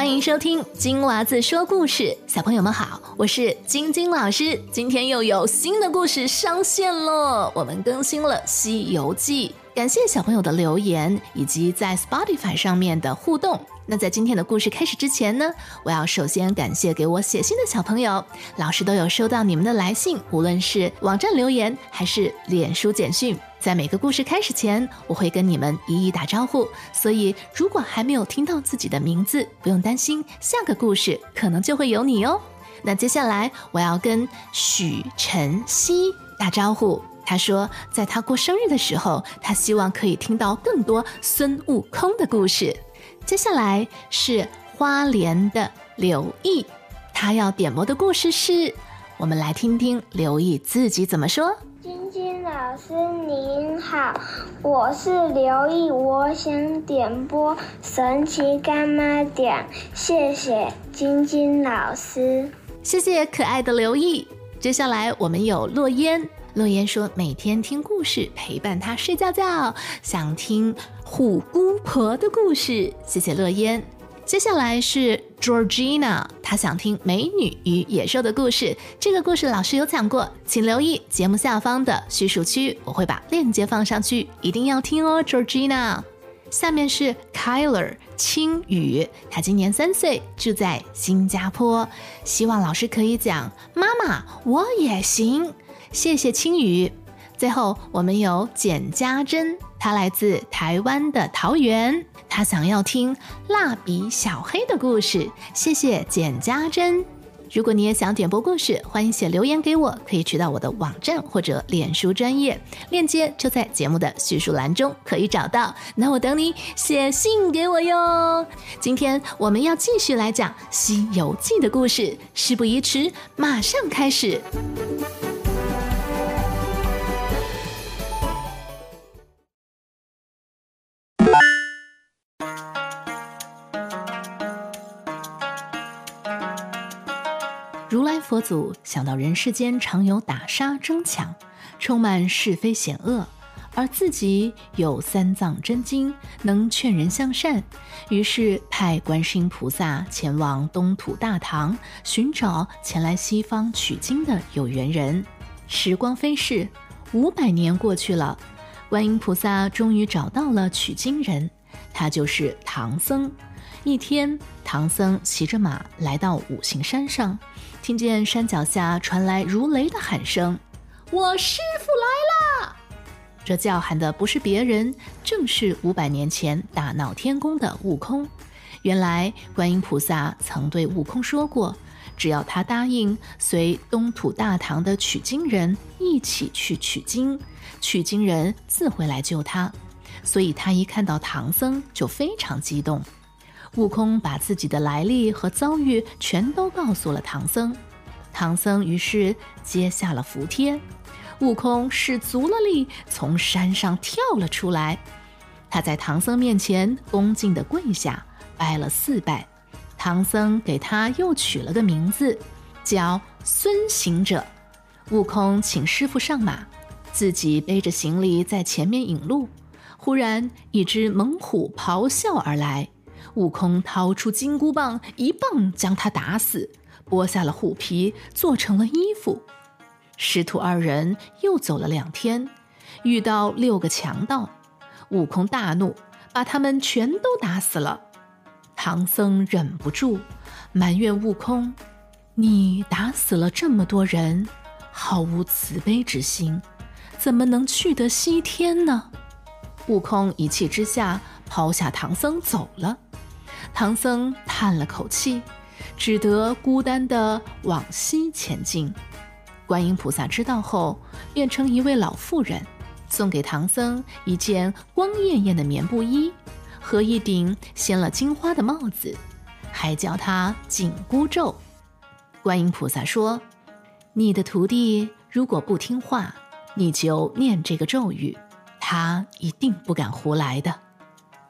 欢迎收听金娃子说故事。小朋友们好，我是晶晶老师。今天又有新的故事上线了，我们更新了《西游记》。感谢小朋友的留言以及在 Spotify 上面的互动。那在今天的故事开始之前呢，我要首先感谢给我写信的小朋友，老师都有收到你们的来信，无论是网站留言还是脸书简讯。在每个故事开始前，我会跟你们一一打招呼，所以如果还没有听到自己的名字，不用担心，下个故事可能就会有你哦。那接下来我要跟许晨曦打招呼，他说在他过生日的时候，他希望可以听到更多孙悟空的故事。接下来是花莲的刘毅，他要点播的故事是，我们来听听刘毅自己怎么说。晶晶老师您好，我是刘毅，我想点播《神奇干妈点》，谢谢晶晶老师，谢谢可爱的刘毅。接下来我们有落烟，落烟说每天听故事陪伴他睡觉觉，想听虎姑婆的故事，谢谢落烟。接下来是 Georgina，她想听《美女与野兽》的故事。这个故事老师有讲过，请留意节目下方的叙述区，我会把链接放上去，一定要听哦，Georgina。下面是 Kyler 青雨，他今年三岁，住在新加坡，希望老师可以讲妈妈我也行。谢谢青雨。最后我们有简家珍，他来自台湾的桃园。他想要听蜡笔小黑的故事，谢谢简家珍。如果你也想点播故事，欢迎写留言给我，可以去到我的网站或者脸书专业链接，就在节目的叙述栏中可以找到。那我等你写信给我哟。今天我们要继续来讲《西游记》的故事，事不宜迟，马上开始。祖想到人世间常有打杀争抢，充满是非险恶，而自己有三藏真经能劝人向善，于是派观世音菩萨前往东土大唐寻找前来西方取经的有缘人。时光飞逝，五百年过去了，观音菩萨终于找到了取经人，他就是唐僧。一天，唐僧骑着马来到五行山上。听见山脚下传来如雷的喊声：“我师傅来了！”这叫喊的不是别人，正是五百年前大闹天宫的悟空。原来观音菩萨曾对悟空说过，只要他答应随东土大唐的取经人一起去取经，取经人自会来救他。所以他一看到唐僧就非常激动。悟空把自己的来历和遭遇全都告诉了唐僧，唐僧于是接下了符贴。悟空使足了力，从山上跳了出来。他在唐僧面前恭敬地跪下，拜了四拜。唐僧给他又取了个名字，叫孙行者。悟空请师傅上马，自己背着行李在前面引路。忽然，一只猛虎咆哮而来。悟空掏出金箍棒，一棒将他打死，剥下了虎皮，做成了衣服。师徒二人又走了两天，遇到六个强盗，悟空大怒，把他们全都打死了。唐僧忍不住埋怨悟空：“你打死了这么多人，毫无慈悲之心，怎么能去得西天呢？”悟空一气之下抛下唐僧走了。唐僧叹了口气，只得孤单地往西前进。观音菩萨知道后，变成一位老妇人，送给唐僧一件光艳艳的棉布衣和一顶镶了金花的帽子，还教他紧箍咒。观音菩萨说：“你的徒弟如果不听话，你就念这个咒语，他一定不敢胡来的。”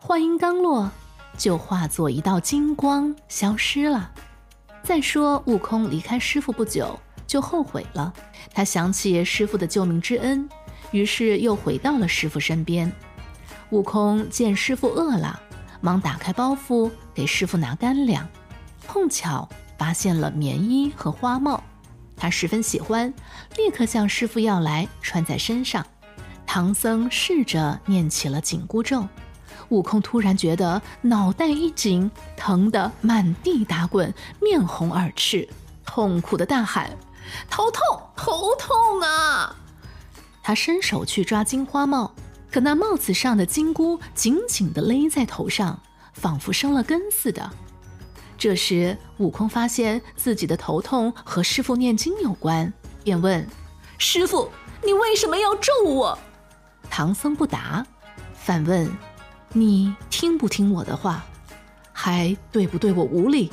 话音刚落。就化作一道金光消失了。再说，悟空离开师傅不久，就后悔了。他想起师傅的救命之恩，于是又回到了师傅身边。悟空见师傅饿了，忙打开包袱给师傅拿干粮。碰巧发现了棉衣和花帽，他十分喜欢，立刻向师傅要来穿在身上。唐僧试着念起了紧箍咒，悟空突然觉得脑袋一紧，疼得满地打滚，面红耳赤，痛苦的大喊：“头痛，头痛啊！”他伸手去抓金花帽，可那帽子上的金箍紧紧地勒在头上，仿佛生了根似的。这时，悟空发现自己的头痛和师傅念经有关，便问：“师傅，你为什么要咒我？”唐僧不答，反问：“你听不听我的话？还对不对我无礼？”“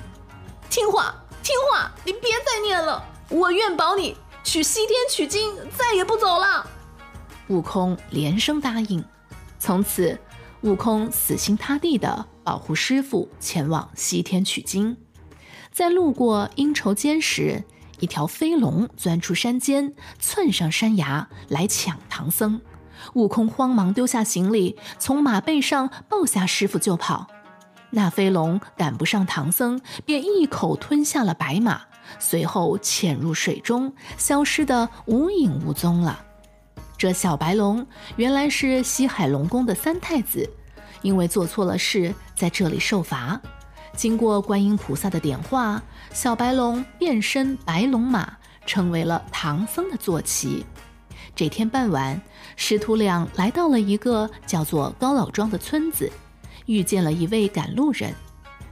听话，听话，你别再念了。我愿保你去西天取经，再也不走了。”悟空连声答应。从此，悟空死心塌地的保护师傅前往西天取经。在路过阴愁间时，一条飞龙钻出山间，窜上山崖来抢唐僧。悟空慌忙丢下行李，从马背上抱下师傅就跑。那飞龙赶不上唐僧，便一口吞下了白马，随后潜入水中，消失得无影无踪了。这小白龙原来是西海龙宫的三太子，因为做错了事，在这里受罚。经过观音菩萨的点化，小白龙变身白龙马，成为了唐僧的坐骑。这天傍晚，师徒俩来到了一个叫做高老庄的村子，遇见了一位赶路人。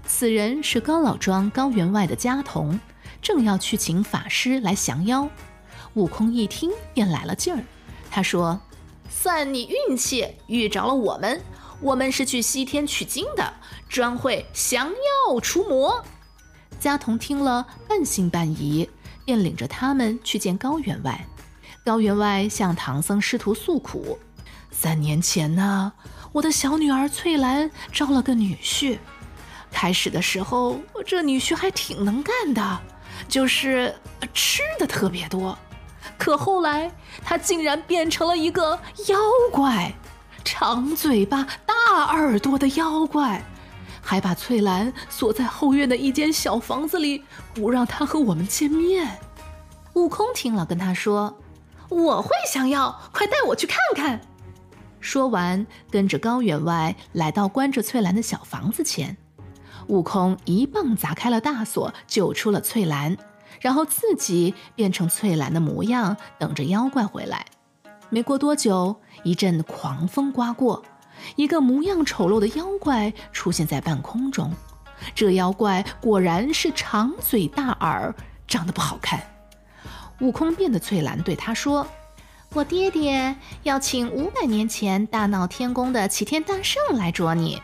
此人是高老庄高员外的家童，正要去请法师来降妖。悟空一听便来了劲儿，他说：“算你运气，遇着了我们。我们是去西天取经的，专会降妖除魔。”家童听了，半信半疑，便领着他们去见高员外。高员外向唐僧师徒诉苦：三年前呢，我的小女儿翠兰招了个女婿。开始的时候，这女婿还挺能干的，就是吃的特别多。可后来，他竟然变成了一个妖怪，长嘴巴、大耳朵的妖怪，还把翠兰锁在后院的一间小房子里，不让她和我们见面。悟空听了，跟他说。我会想要，快带我去看看。说完，跟着高员外来到关着翠兰的小房子前，悟空一棒砸开了大锁，救出了翠兰，然后自己变成翠兰的模样，等着妖怪回来。没过多久，一阵狂风刮过，一个模样丑陋的妖怪出现在半空中。这妖怪果然是长嘴大耳，长得不好看。悟空变的翠兰对他说：“我爹爹要请五百年前大闹天宫的齐天大圣来捉你。”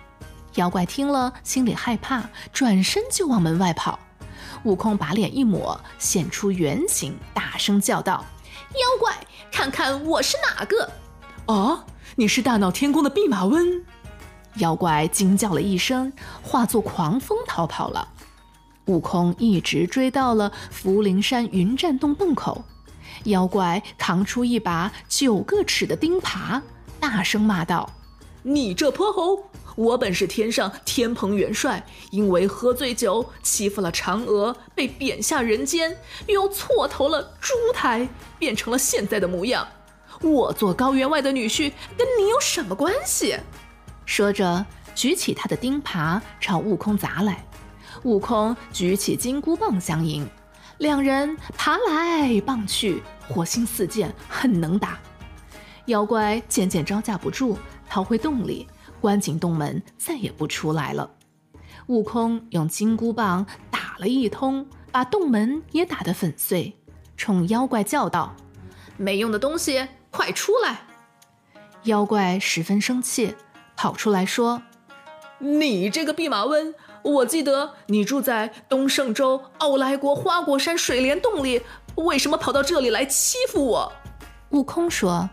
妖怪听了，心里害怕，转身就往门外跑。悟空把脸一抹，现出原形，大声叫道：“妖怪，看看我是哪个？”“哦，你是大闹天宫的弼马温！”妖怪惊叫了一声，化作狂风逃跑了。悟空一直追到了福陵山云栈洞洞口，妖怪扛出一把九个齿的钉耙，大声骂道：“你这泼猴！我本是天上天蓬元帅，因为喝醉酒欺负了嫦娥，被贬下人间，又错投了猪胎，变成了现在的模样。我做高员外的女婿，跟你有什么关系？”说着，举起他的钉耙朝悟空砸来。悟空举起金箍棒相迎，两人爬来棒去，火星四溅，很能打。妖怪渐渐招架不住，逃回洞里，关紧洞门，再也不出来了。悟空用金箍棒打了一通，把洞门也打得粉碎，冲妖怪叫道：“没用的东西，快出来！”妖怪十分生气，跑出来说：“你这个弼马温！”我记得你住在东胜州傲来国花果山水帘洞里，为什么跑到这里来欺负我？悟空说：“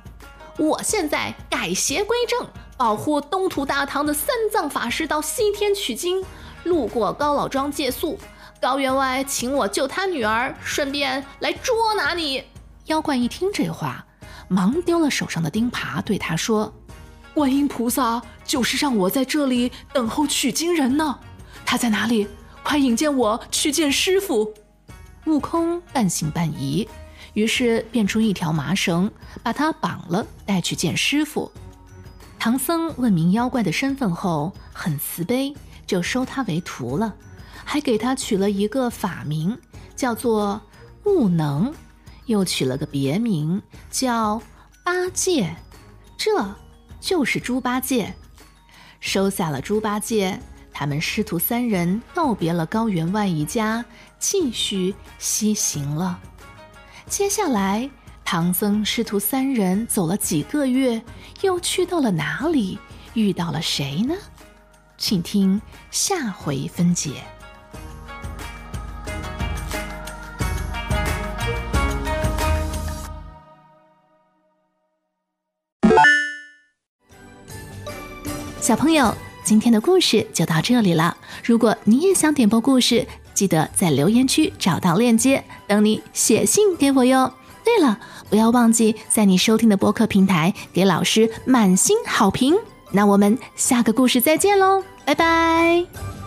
我现在改邪归正，保护东土大唐的三藏法师到西天取经，路过高老庄借宿，高员外请我救他女儿，顺便来捉拿你。”妖怪一听这话，忙丢了手上的钉耙，对他说：“观音菩萨就是让我在这里等候取经人呢。”他在哪里？快引荐我去见师傅。悟空半信半疑，于是变出一条麻绳，把他绑了，带去见师傅。唐僧问明妖怪的身份后，很慈悲，就收他为徒了，还给他取了一个法名，叫做悟能，又取了个别名叫八戒，这就是猪八戒。收下了猪八戒，他们师徒三人告别了高员外一家，继续西行了。接下来，唐僧师徒三人走了几个月，又去到了哪里？遇到了谁呢？请听下回分解。小朋友，今天的故事就到这里了。如果你也想点播故事，记得在留言区找到链接，等你写信给我哟。对了，不要忘记在你收听的播客平台给老师满星好评。那我们下个故事再见喽，拜拜。